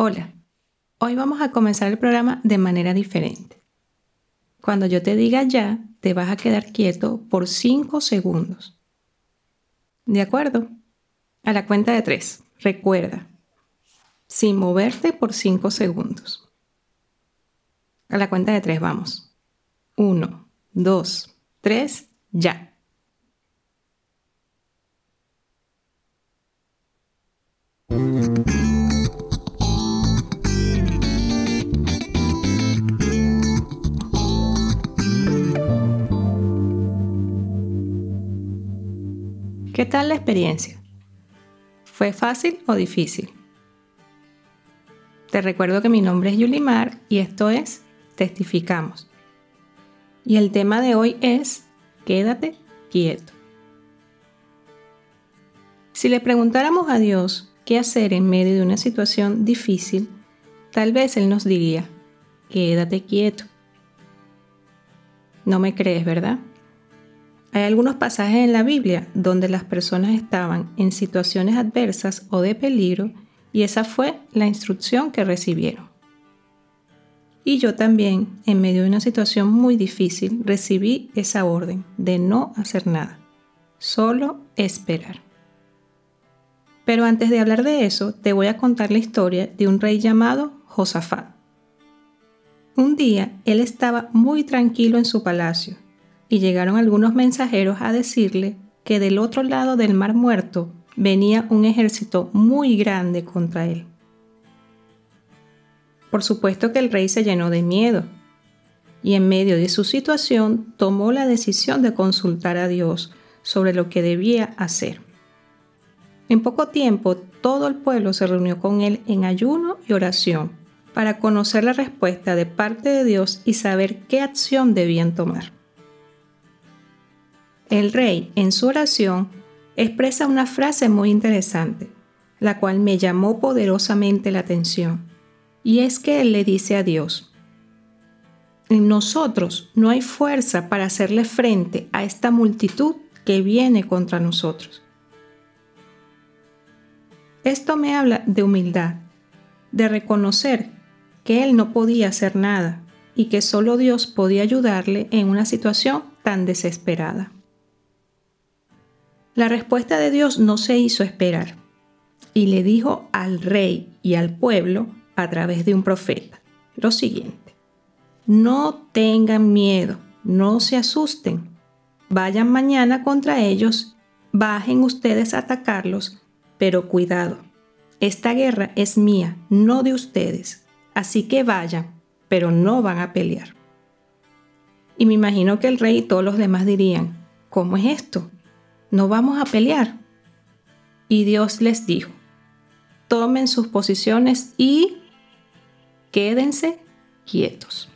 Hola, hoy vamos a comenzar el programa de manera diferente. Cuando yo te diga ya, te vas a quedar quieto por 5 segundos. ¿De acuerdo? A la cuenta de 3, recuerda, sin moverte por 5 segundos. A la cuenta de 3 vamos. 1, 2, 3, ya. ¿Qué tal la experiencia? ¿Fue fácil o difícil? Te recuerdo que mi nombre es Yulimar y esto es Testificamos. Y el tema de hoy es Quédate quieto. Si le preguntáramos a Dios qué hacer en medio de una situación difícil, tal vez Él nos diría, quédate quieto. No me crees, ¿verdad? Hay algunos pasajes en la Biblia donde las personas estaban en situaciones adversas o de peligro y esa fue la instrucción que recibieron. Y yo también, en medio de una situación muy difícil, recibí esa orden de no hacer nada, solo esperar. Pero antes de hablar de eso, te voy a contar la historia de un rey llamado Josafat. Un día él estaba muy tranquilo en su palacio y llegaron algunos mensajeros a decirle que del otro lado del mar muerto venía un ejército muy grande contra él. Por supuesto que el rey se llenó de miedo y en medio de su situación tomó la decisión de consultar a Dios sobre lo que debía hacer. En poco tiempo todo el pueblo se reunió con él en ayuno y oración para conocer la respuesta de parte de Dios y saber qué acción debían tomar. El rey, en su oración, expresa una frase muy interesante, la cual me llamó poderosamente la atención, y es que él le dice a Dios, en nosotros no hay fuerza para hacerle frente a esta multitud que viene contra nosotros. Esto me habla de humildad, de reconocer que él no podía hacer nada y que solo Dios podía ayudarle en una situación tan desesperada. La respuesta de Dios no se hizo esperar y le dijo al rey y al pueblo a través de un profeta lo siguiente. No tengan miedo, no se asusten. Vayan mañana contra ellos, bajen ustedes a atacarlos, pero cuidado. Esta guerra es mía, no de ustedes. Así que vayan, pero no van a pelear. Y me imagino que el rey y todos los demás dirían, ¿cómo es esto? No vamos a pelear. Y Dios les dijo, tomen sus posiciones y quédense quietos.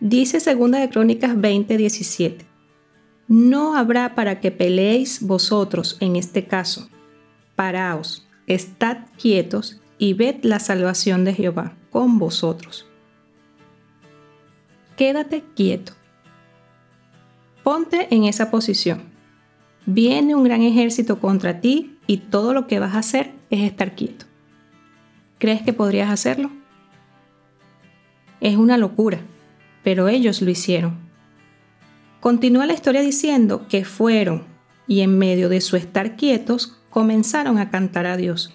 Dice segunda de Crónicas 20:17, no habrá para que peleéis vosotros en este caso. Paraos, estad quietos y ved la salvación de Jehová con vosotros. Quédate quieto Ponte en esa posición. Viene un gran ejército contra ti y todo lo que vas a hacer es estar quieto. ¿Crees que podrías hacerlo? Es una locura, pero ellos lo hicieron. Continúa la historia diciendo que fueron y en medio de su estar quietos comenzaron a cantar a Dios.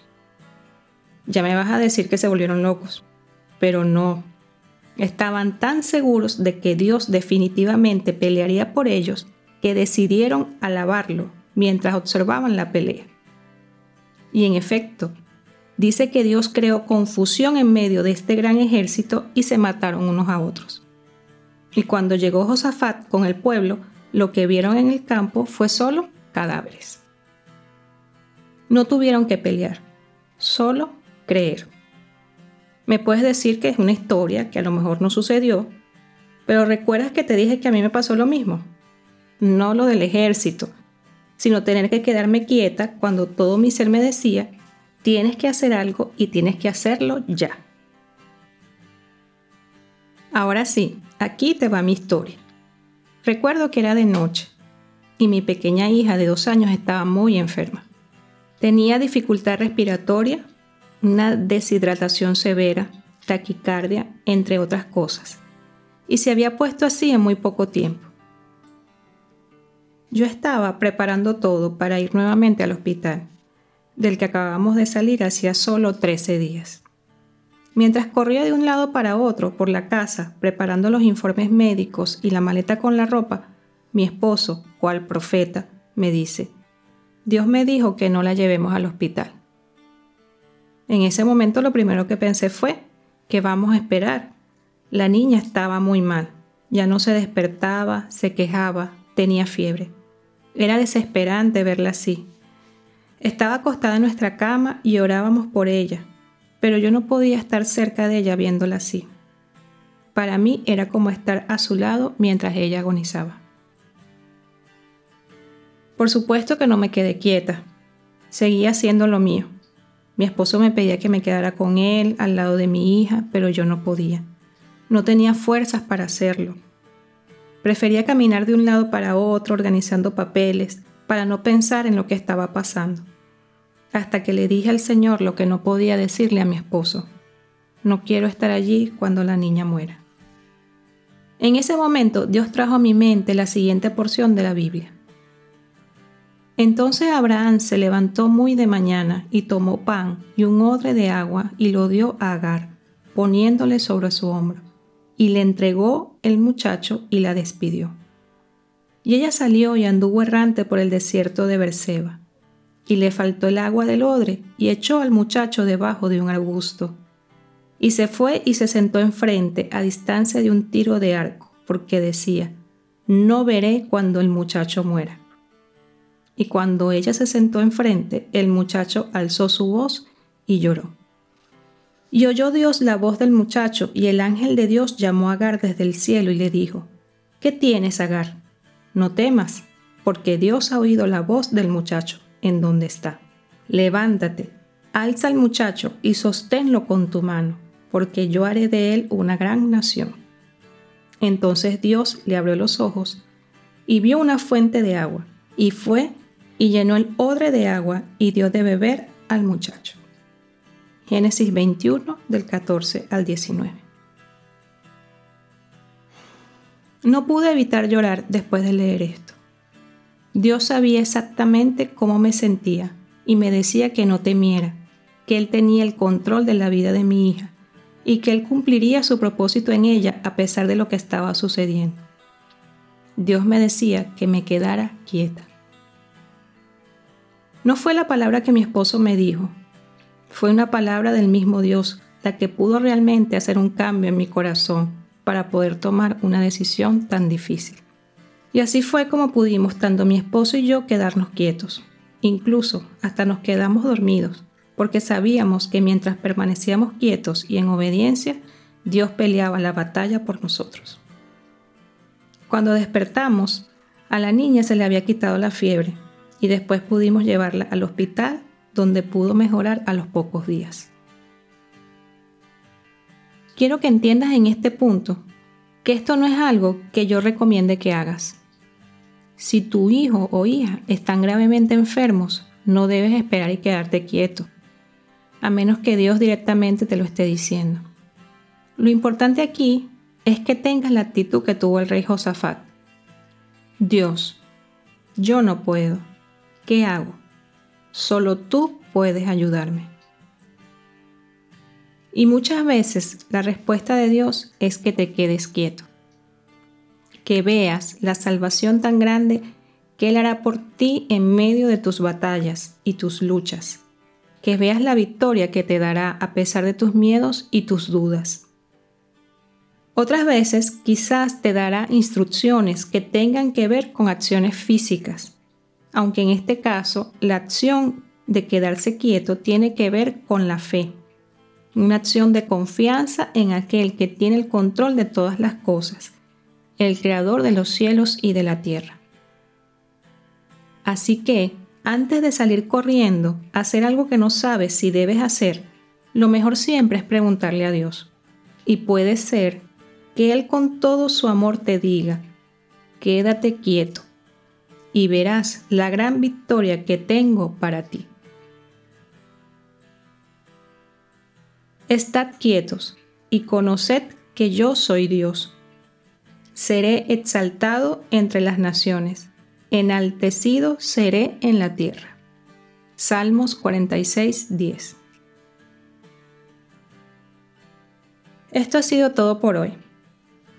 Ya me vas a decir que se volvieron locos, pero no, Estaban tan seguros de que Dios definitivamente pelearía por ellos que decidieron alabarlo mientras observaban la pelea. Y en efecto, dice que Dios creó confusión en medio de este gran ejército y se mataron unos a otros. Y cuando llegó Josafat con el pueblo, lo que vieron en el campo fue solo cadáveres. No tuvieron que pelear, solo creer. Me puedes decir que es una historia que a lo mejor no sucedió, pero recuerdas que te dije que a mí me pasó lo mismo. No lo del ejército, sino tener que quedarme quieta cuando todo mi ser me decía, tienes que hacer algo y tienes que hacerlo ya. Ahora sí, aquí te va mi historia. Recuerdo que era de noche y mi pequeña hija de dos años estaba muy enferma. Tenía dificultad respiratoria una deshidratación severa, taquicardia, entre otras cosas. Y se había puesto así en muy poco tiempo. Yo estaba preparando todo para ir nuevamente al hospital, del que acabamos de salir hacía solo 13 días. Mientras corría de un lado para otro por la casa, preparando los informes médicos y la maleta con la ropa, mi esposo, cual profeta, me dice, Dios me dijo que no la llevemos al hospital. En ese momento lo primero que pensé fue, que vamos a esperar? La niña estaba muy mal, ya no se despertaba, se quejaba, tenía fiebre. Era desesperante verla así. Estaba acostada en nuestra cama y orábamos por ella, pero yo no podía estar cerca de ella viéndola así. Para mí era como estar a su lado mientras ella agonizaba. Por supuesto que no me quedé quieta. Seguía haciendo lo mío. Mi esposo me pedía que me quedara con él al lado de mi hija, pero yo no podía. No tenía fuerzas para hacerlo. Prefería caminar de un lado para otro organizando papeles para no pensar en lo que estaba pasando. Hasta que le dije al Señor lo que no podía decirle a mi esposo. No quiero estar allí cuando la niña muera. En ese momento Dios trajo a mi mente la siguiente porción de la Biblia. Entonces Abraham se levantó muy de mañana y tomó pan y un odre de agua y lo dio a Agar, poniéndole sobre su hombro, y le entregó el muchacho y la despidió. Y ella salió y anduvo errante por el desierto de Berseba, y le faltó el agua del odre y echó al muchacho debajo de un arbusto. Y se fue y se sentó enfrente a distancia de un tiro de arco, porque decía, no veré cuando el muchacho muera y cuando ella se sentó enfrente, el muchacho alzó su voz y lloró. Y oyó Dios la voz del muchacho, y el ángel de Dios llamó a Agar desde el cielo y le dijo, ¿Qué tienes, Agar? No temas, porque Dios ha oído la voz del muchacho en donde está. Levántate, alza al muchacho y sosténlo con tu mano, porque yo haré de él una gran nación. Entonces Dios le abrió los ojos y vio una fuente de agua, y fue y llenó el odre de agua y dio de beber al muchacho. Génesis 21 del 14 al 19. No pude evitar llorar después de leer esto. Dios sabía exactamente cómo me sentía y me decía que no temiera, que Él tenía el control de la vida de mi hija y que Él cumpliría su propósito en ella a pesar de lo que estaba sucediendo. Dios me decía que me quedara quieta. No fue la palabra que mi esposo me dijo, fue una palabra del mismo Dios la que pudo realmente hacer un cambio en mi corazón para poder tomar una decisión tan difícil. Y así fue como pudimos tanto mi esposo y yo quedarnos quietos. Incluso hasta nos quedamos dormidos, porque sabíamos que mientras permanecíamos quietos y en obediencia, Dios peleaba la batalla por nosotros. Cuando despertamos, a la niña se le había quitado la fiebre y después pudimos llevarla al hospital donde pudo mejorar a los pocos días. Quiero que entiendas en este punto que esto no es algo que yo recomiende que hagas. Si tu hijo o hija están gravemente enfermos, no debes esperar y quedarte quieto, a menos que Dios directamente te lo esté diciendo. Lo importante aquí es que tengas la actitud que tuvo el rey Josafat. Dios, yo no puedo ¿Qué hago? Solo tú puedes ayudarme. Y muchas veces la respuesta de Dios es que te quedes quieto, que veas la salvación tan grande que Él hará por ti en medio de tus batallas y tus luchas, que veas la victoria que te dará a pesar de tus miedos y tus dudas. Otras veces quizás te dará instrucciones que tengan que ver con acciones físicas, aunque en este caso la acción de quedarse quieto tiene que ver con la fe, una acción de confianza en aquel que tiene el control de todas las cosas, el creador de los cielos y de la tierra. Así que, antes de salir corriendo hacer algo que no sabes si debes hacer, lo mejor siempre es preguntarle a Dios. Y puede ser que Él con todo su amor te diga, quédate quieto, y verás la gran victoria que tengo para ti. Estad quietos y conoced que yo soy Dios. Seré exaltado entre las naciones, enaltecido seré en la tierra. Salmos 46, 10. Esto ha sido todo por hoy.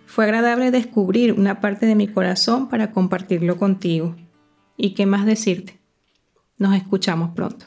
Fue agradable descubrir una parte de mi corazón para compartirlo contigo. ¿Y qué más decirte? Nos escuchamos pronto.